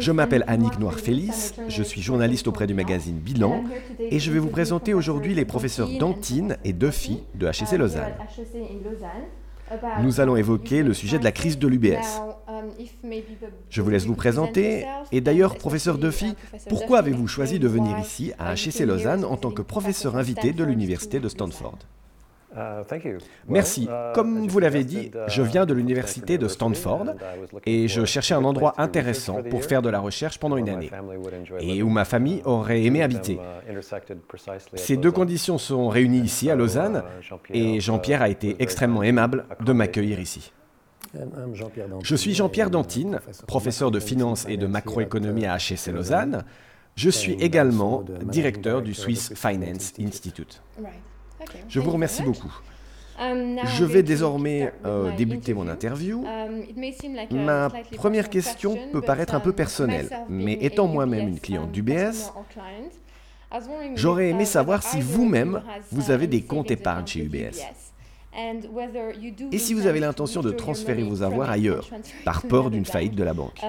Je m'appelle Annick Noir-Félix, je suis journaliste auprès du magazine Bilan et je vais vous présenter aujourd'hui les professeurs Dantine et Duffy de HEC Lausanne. Nous allons évoquer le sujet de la crise de l'UBS. Je vous laisse vous présenter. Et d'ailleurs, professeur Duffy, pourquoi avez-vous choisi de venir ici à HEC Lausanne en tant que professeur invité de l'université de Stanford? Merci. uh, Comme vous l'avez dit, je viens de l'université de Stanford et je cherchais un endroit intéressant pour faire de la recherche pendant une année et où ma famille aurait aimé habiter. Ces deux conditions sont réunies ici à Lausanne et Jean-Pierre a été extrêmement aimable de m'accueillir ici. Je suis Jean-Pierre Dantine, professeur de finance et de macroéconomie à HEC Lausanne. Je suis également directeur du Swiss Finance Institute. Je vous remercie beaucoup. Je vais désormais euh, débuter mon interview. Ma première question peut paraître un peu personnelle, mais étant moi-même une cliente d'UBS, j'aurais aimé savoir si vous-même, vous avez des comptes épargne chez UBS. Et si vous avez l'intention de transférer vos avoirs ailleurs, par peur d'une faillite de la banque.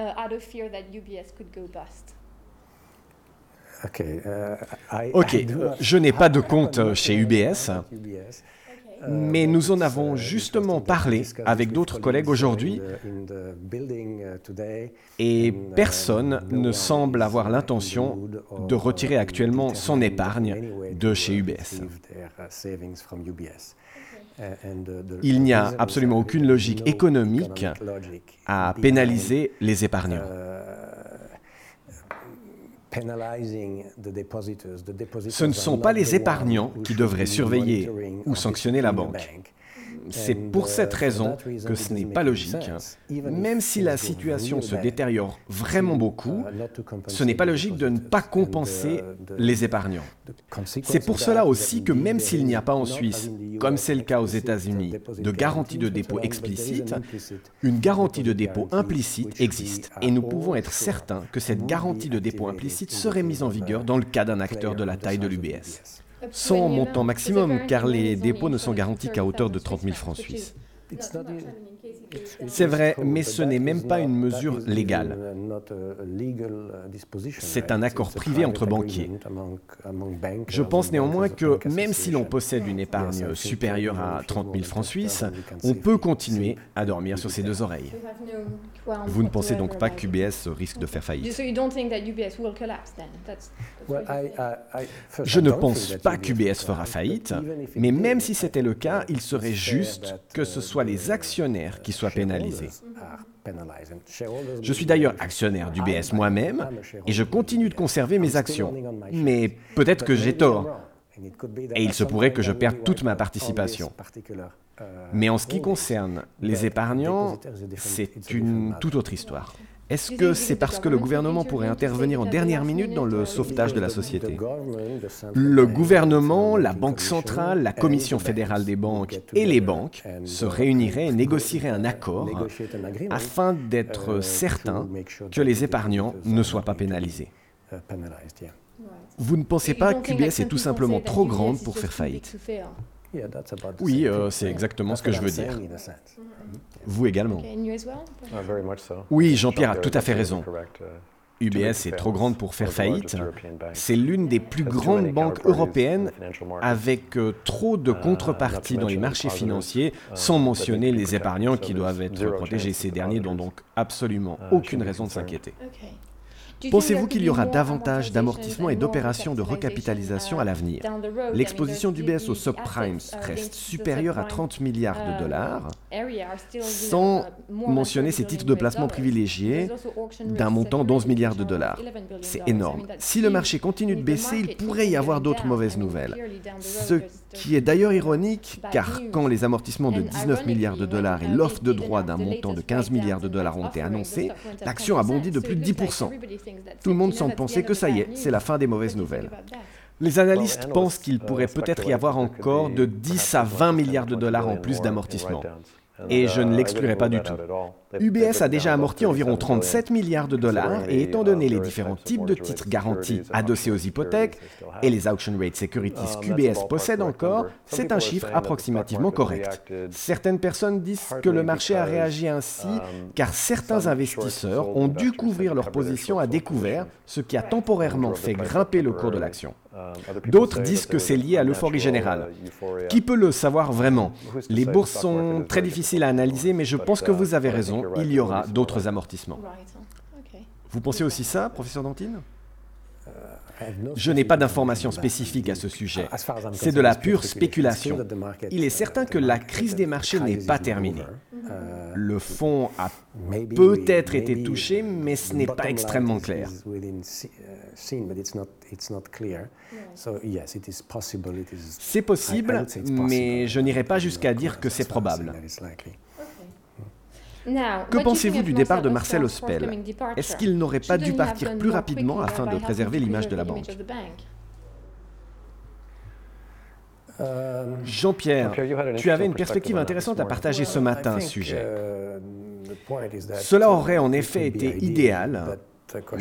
Ok, je n'ai pas de compte chez UBS, mais nous en avons justement parlé avec d'autres collègues aujourd'hui. et personne ne semble avoir l'intention de retirer actuellement son épargne de chez UBS. Il n'y a absolument aucune logique économique à pénaliser les épargnants. Ce ne sont pas les épargnants qui devraient surveiller ou sanctionner la banque. C'est pour cette raison que ce n'est pas logique. Même si la situation se détériore vraiment beaucoup, ce n'est pas logique de ne pas compenser les épargnants. C'est pour cela aussi que même s'il n'y a pas en Suisse, comme c'est le cas aux États-Unis, de garantie de dépôt explicite, une garantie de dépôt implicite existe. Et nous pouvons être certains que cette garantie de dépôt implicite serait mise en vigueur dans le cas d'un acteur de la taille de l'UBS son montant maximum, car les dépôts ne sont garantis qu'à hauteur de 30 000 francs suisses. C'est vrai, mais ce n'est même pas une mesure légale. C'est un accord privé entre banquiers. Je pense néanmoins que même si l'on possède une épargne supérieure à 30 000 francs suisses, on peut continuer à dormir sur ses deux oreilles. Vous ne pensez donc pas qu'UBS risque de faire faillite? Je ne pense pas qu'UBS fera faillite, mais même si c'était le cas, il serait juste que ce soit les actionnaires qui soient pénalisés. Je suis d'ailleurs actionnaire d'UBS moi-même et je continue de conserver mes actions. Mais peut-être que j'ai tort. Et il se pourrait que je perde toute ma participation. Mais en ce qui concerne les épargnants, c'est une toute autre histoire. Est-ce que c'est parce que le gouvernement pourrait intervenir en dernière minute dans le sauvetage de la société Le gouvernement, la Banque centrale, la Commission fédérale des banques et les banques se réuniraient et négocieraient un accord afin d'être certains que les épargnants ne soient pas pénalisés. Vous ne pensez pas qu'UBS est tout simplement trop grande pour faire faillite oui, euh, c'est exactement ce que je veux dire. Vous également. Oui, Jean-Pierre a tout à fait raison. UBS est trop grande pour faire faillite. C'est l'une des plus grandes banques européennes avec euh, trop de contreparties dans les marchés financiers, sans mentionner les épargnants qui doivent être protégés. Ces derniers n'ont donc absolument aucune raison de s'inquiéter. Pensez-vous qu'il y aura davantage d'amortissements et d'opérations de recapitalisation à l'avenir L'exposition d'UBS aux subprimes reste supérieure à 30 milliards de dollars, sans mentionner ses titres de placement privilégiés d'un montant d'11 milliards de dollars. C'est énorme. Si le marché continue de baisser, il pourrait y avoir d'autres mauvaises nouvelles. Ce qui est d'ailleurs ironique, car quand les amortissements de 19 milliards de dollars et l'offre de droit d'un montant de 15 milliards de dollars ont été annoncés, l'action a bondi de plus de 10%. Tout le monde semble penser que ça y est, c'est la fin des mauvaises nouvelles. Les analystes pensent qu'il pourrait peut-être y avoir encore de 10 à 20 milliards de dollars en plus d'amortissement. Et je ne l'exclurai pas du tout. UBS a déjà amorti environ 37 milliards de dollars et étant donné les différents types de titres garantis adossés aux hypothèques et les auction rate securities qu'UBS possède encore, c'est un chiffre approximativement correct. Certaines personnes disent que le marché a réagi ainsi car certains investisseurs ont dû couvrir leur position à découvert, ce qui a temporairement fait grimper le cours de l'action. D'autres disent que c'est lié à l'euphorie générale. Qui peut le savoir vraiment? Les bourses sont très difficiles à analyser, mais je pense que vous avez raison, il y aura d'autres amortissements. Vous pensez aussi ça, professeur Dantine? Je n'ai pas d'informations spécifiques à ce sujet. C'est de la pure spéculation. Il est certain que la crise des marchés n'est pas terminée. Le fonds a peut-être été touché, mais ce n'est pas extrêmement clair. C'est possible, mais je n'irai pas jusqu'à dire que c'est probable. Que pensez-vous du départ de Marcel Ospel Est-ce qu'il n'aurait pas dû partir plus rapidement afin de préserver l'image de la banque euh, Jean-Pierre, tu avais une perspective intéressante à partager ce matin à ce sujet. Cela aurait en effet été idéal,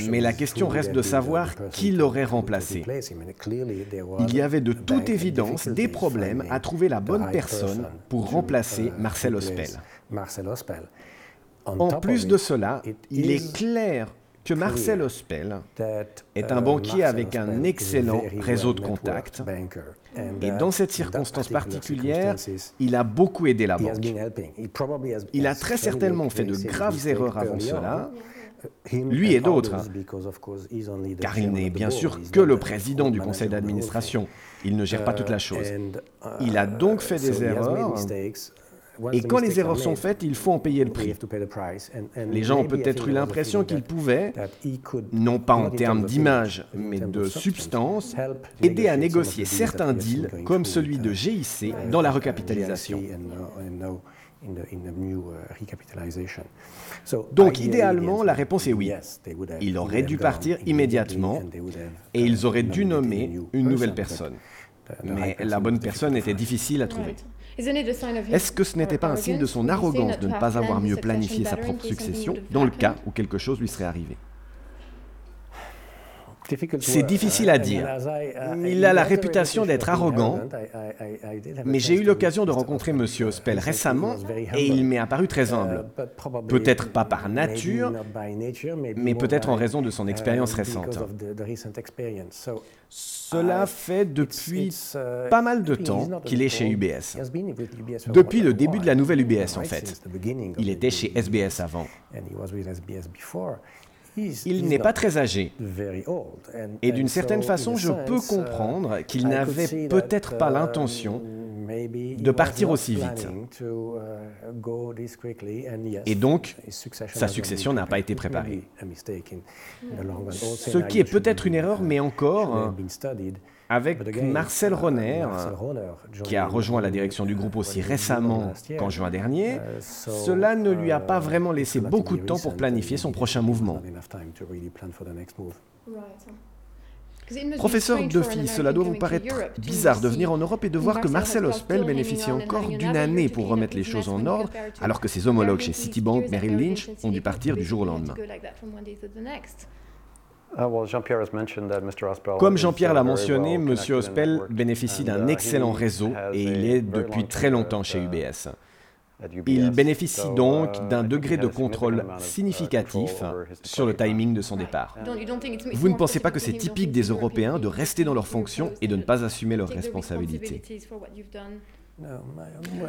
mais la question reste de savoir qui l'aurait remplacé. Il y avait de toute évidence des problèmes à trouver la bonne personne pour remplacer Marcel Ospel. En plus de cela, il est clair que Marcel Ospel est un banquier avec un excellent réseau de contacts. Et dans cette circonstance particulière, il a beaucoup aidé la banque. Il a très certainement fait de graves erreurs avant cela, lui et d'autres, car il n'est bien sûr que le président du conseil d'administration. Il ne gère pas toute la chose. Il a donc fait des erreurs et quand les erreurs sont faites, il faut en payer le prix. Les gens ont peut-être eu l'impression qu'il pouvait, non pas en termes d'image, mais de substance, aider à négocier certains deals comme celui de GIC dans la recapitalisation. Donc idéalement, la réponse est oui. Il aurait dû partir immédiatement et ils auraient dû nommer une nouvelle personne. Mais la bonne personne était difficile à trouver. Est-ce que ce n'était pas un signe de son arrogance de ne pas avoir mieux planifié sa propre succession dans le cas où quelque chose lui serait arrivé? C'est difficile à dire. Il a la réputation d'être arrogant, mais j'ai eu l'occasion de rencontrer M. Ospel récemment et il m'est apparu très humble. Peut-être pas par nature, mais peut-être en raison de son expérience récente. Cela fait depuis pas mal de temps qu'il est chez UBS. Depuis le début de la nouvelle UBS, en fait. Il était chez SBS avant. Il n'est pas très âgé. Et d'une certaine façon, je peux uh, comprendre qu'il n'avait peut-être pas uh, l'intention de partir aussi vite. Uh, Et donc, sa succession n'a pas été préparée. Ce qui est peut-être une erreur, mais encore, avec Marcel Roner, qui a rejoint la direction du groupe aussi récemment qu'en juin dernier, cela ne lui a pas vraiment laissé beaucoup de temps pour planifier son prochain mouvement. Professeur Duffy, cela doit vous paraître bizarre de venir en Europe et de voir que Marcel Ospel bénéficie encore d'une année pour remettre les choses en ordre, alors que ses homologues chez Citibank, Merrill Lynch ont dû partir du jour au lendemain. Ah, Comme Jean-Pierre l'a mentionné, M. Ospel bénéficie d'un uh, excellent réseau et il est depuis très longtemps chez UBS. Il bénéficie donc uh, d'un degré de contrôle significatif sur le timing de son départ. Vous ne pensez pas que c'est typique des Européens de rester dans leurs fonctions et de ne pas assumer leurs responsabilités?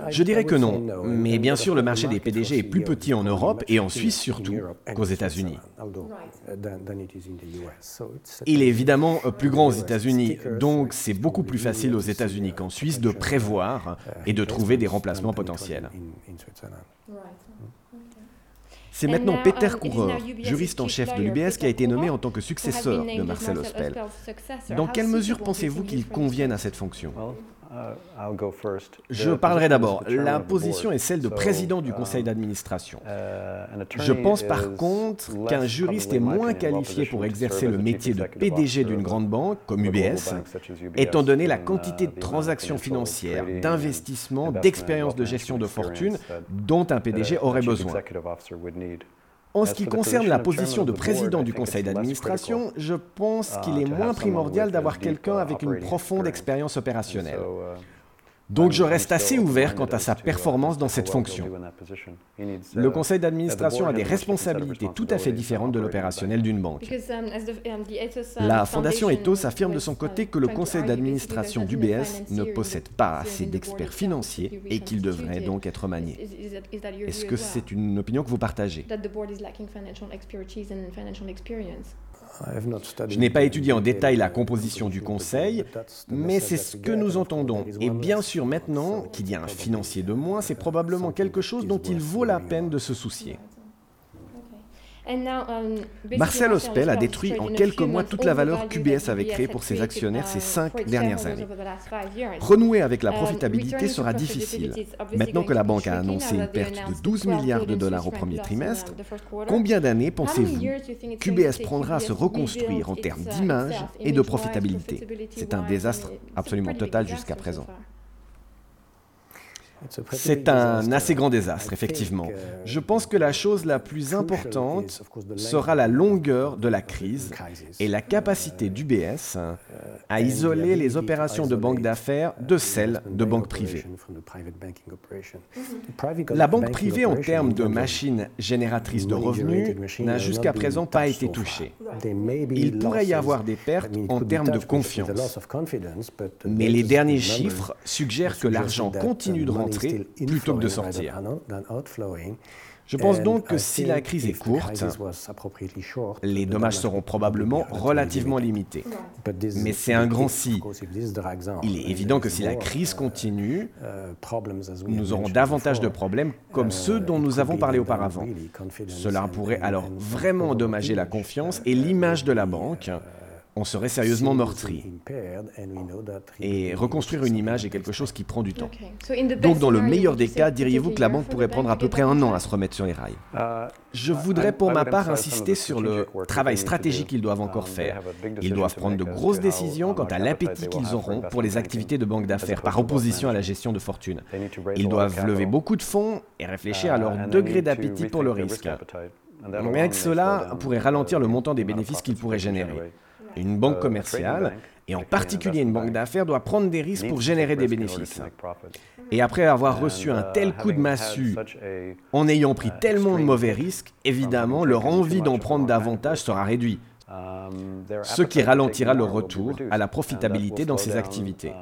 Je dirais que non, mais bien sûr le marché des PDG est plus petit en Europe et en Suisse surtout qu'aux États-Unis. Il est évidemment plus grand aux États-Unis, donc c'est beaucoup plus facile aux États-Unis qu'en Suisse de prévoir et de trouver des remplacements potentiels. C'est maintenant Peter Coureur, juriste en chef de l'UBS, qui a été nommé en tant que successeur de Marcel Ospel. Dans quelle mesure pensez-vous qu'il convienne à cette fonction? Je parlerai d'abord. La position est celle de président du conseil um, d'administration. Uh, Je pense par contre qu'un juriste est moins qualifié pour exercer le métier de PDG d'une grande banque comme UBS, étant donné la quantité de uh, transactions financières, d'investissements, d'expériences de gestion de fortune dont un PDG aurait besoin. En ce qui concerne la position de président du conseil d'administration, je pense qu'il est moins primordial d'avoir quelqu'un avec une profonde expérience opérationnelle. Donc je reste assez ouvert quant à sa performance dans cette fonction. Le conseil d'administration a des responsabilités tout à fait différentes de l'opérationnel d'une banque. La fondation Ethos affirme de son côté que le conseil d'administration d'UBS ne possède pas assez d'experts financiers et qu'il devrait donc être manié. Est-ce que c'est une opinion que vous partagez? Je n'ai pas étudié en détail la composition du conseil, mais c'est ce que nous entendons. Et bien sûr, maintenant qu'il y a un financier de moins, c'est probablement quelque chose dont il vaut la peine de se soucier. Um, Marcel Ospel a détruit en quelques mois toute la valeur qu'UBS avait créée pour ses actionnaires ces cinq dernières années. Renouer avec la um, profitabilité sera difficile. Maintenant que la banque a annoncé une perte de 12 milliards de dollars au premier trimestre, combien d'années pensez-vous qu'UBS prendra à se reconstruire en termes d'image et de profitabilité? C'est un désastre absolument total jusqu'à présent. C'est un assez grand désastre, effectivement. Je pense que la chose la plus importante sera la longueur de la crise et la capacité d'UBS à isoler les opérations de banque d'affaires de celles de banques privées. La banque privée, en termes de machine génératrice de revenus, n'a jusqu'à présent pas été touchée. Il pourrait y avoir des pertes en termes de confiance. Mais les derniers chiffres suggèrent que l'argent continue de rentrer plutôt que de sortir. Je pense donc que si la crise est courte, les dommages seront probablement relativement limités. Mais c'est un grand si. Il est évident que si la crise continue, nous aurons davantage de problèmes comme ceux dont nous avons parlé auparavant. Cela pourrait alors vraiment endommager la confiance et l'image de la banque on serait sérieusement meurtri. Et reconstruire une image est quelque chose qui prend du temps. Donc dans le meilleur des cas, diriez-vous que la banque pourrait prendre à peu près un an à se remettre sur les rails? Uh, Je voudrais pour ma part insister sur le travail stratégique qu'ils doivent encore um, faire. Ils doivent prendre de grosses décisions quant à l'appétit qu'ils auront pour les activités de banque d'affaires par opposition à la gestion de fortune. Ils doivent lever beaucoup de fonds et réfléchir à leur uh, degré d'appétit pour le risque. Mais que cela pourrait ralentir le montant des bénéfices qu'ils pourraient générer. Une banque euh, commerciale, et en particulier une banque d'affaires, doit prendre des risques pour générer des bénéfices. Et après avoir reçu un tel uh, coup de massue, en ayant pris uh, tellement de mauvais risques, évidemment, leur envie d'en prendre davantage sera réduite, um, ce qui ralentira le retour à la profitabilité dans ces activités.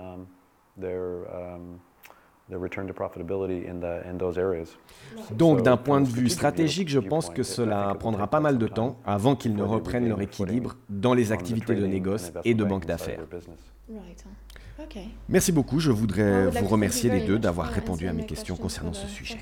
Donc d'un point de vue stratégique, je pense que cela prendra pas mal de temps avant qu'ils ne reprennent leur équilibre dans les activités de négoce et de banque d'affaires. Merci beaucoup, je voudrais vous remercier les deux d'avoir répondu à mes questions concernant ce sujet.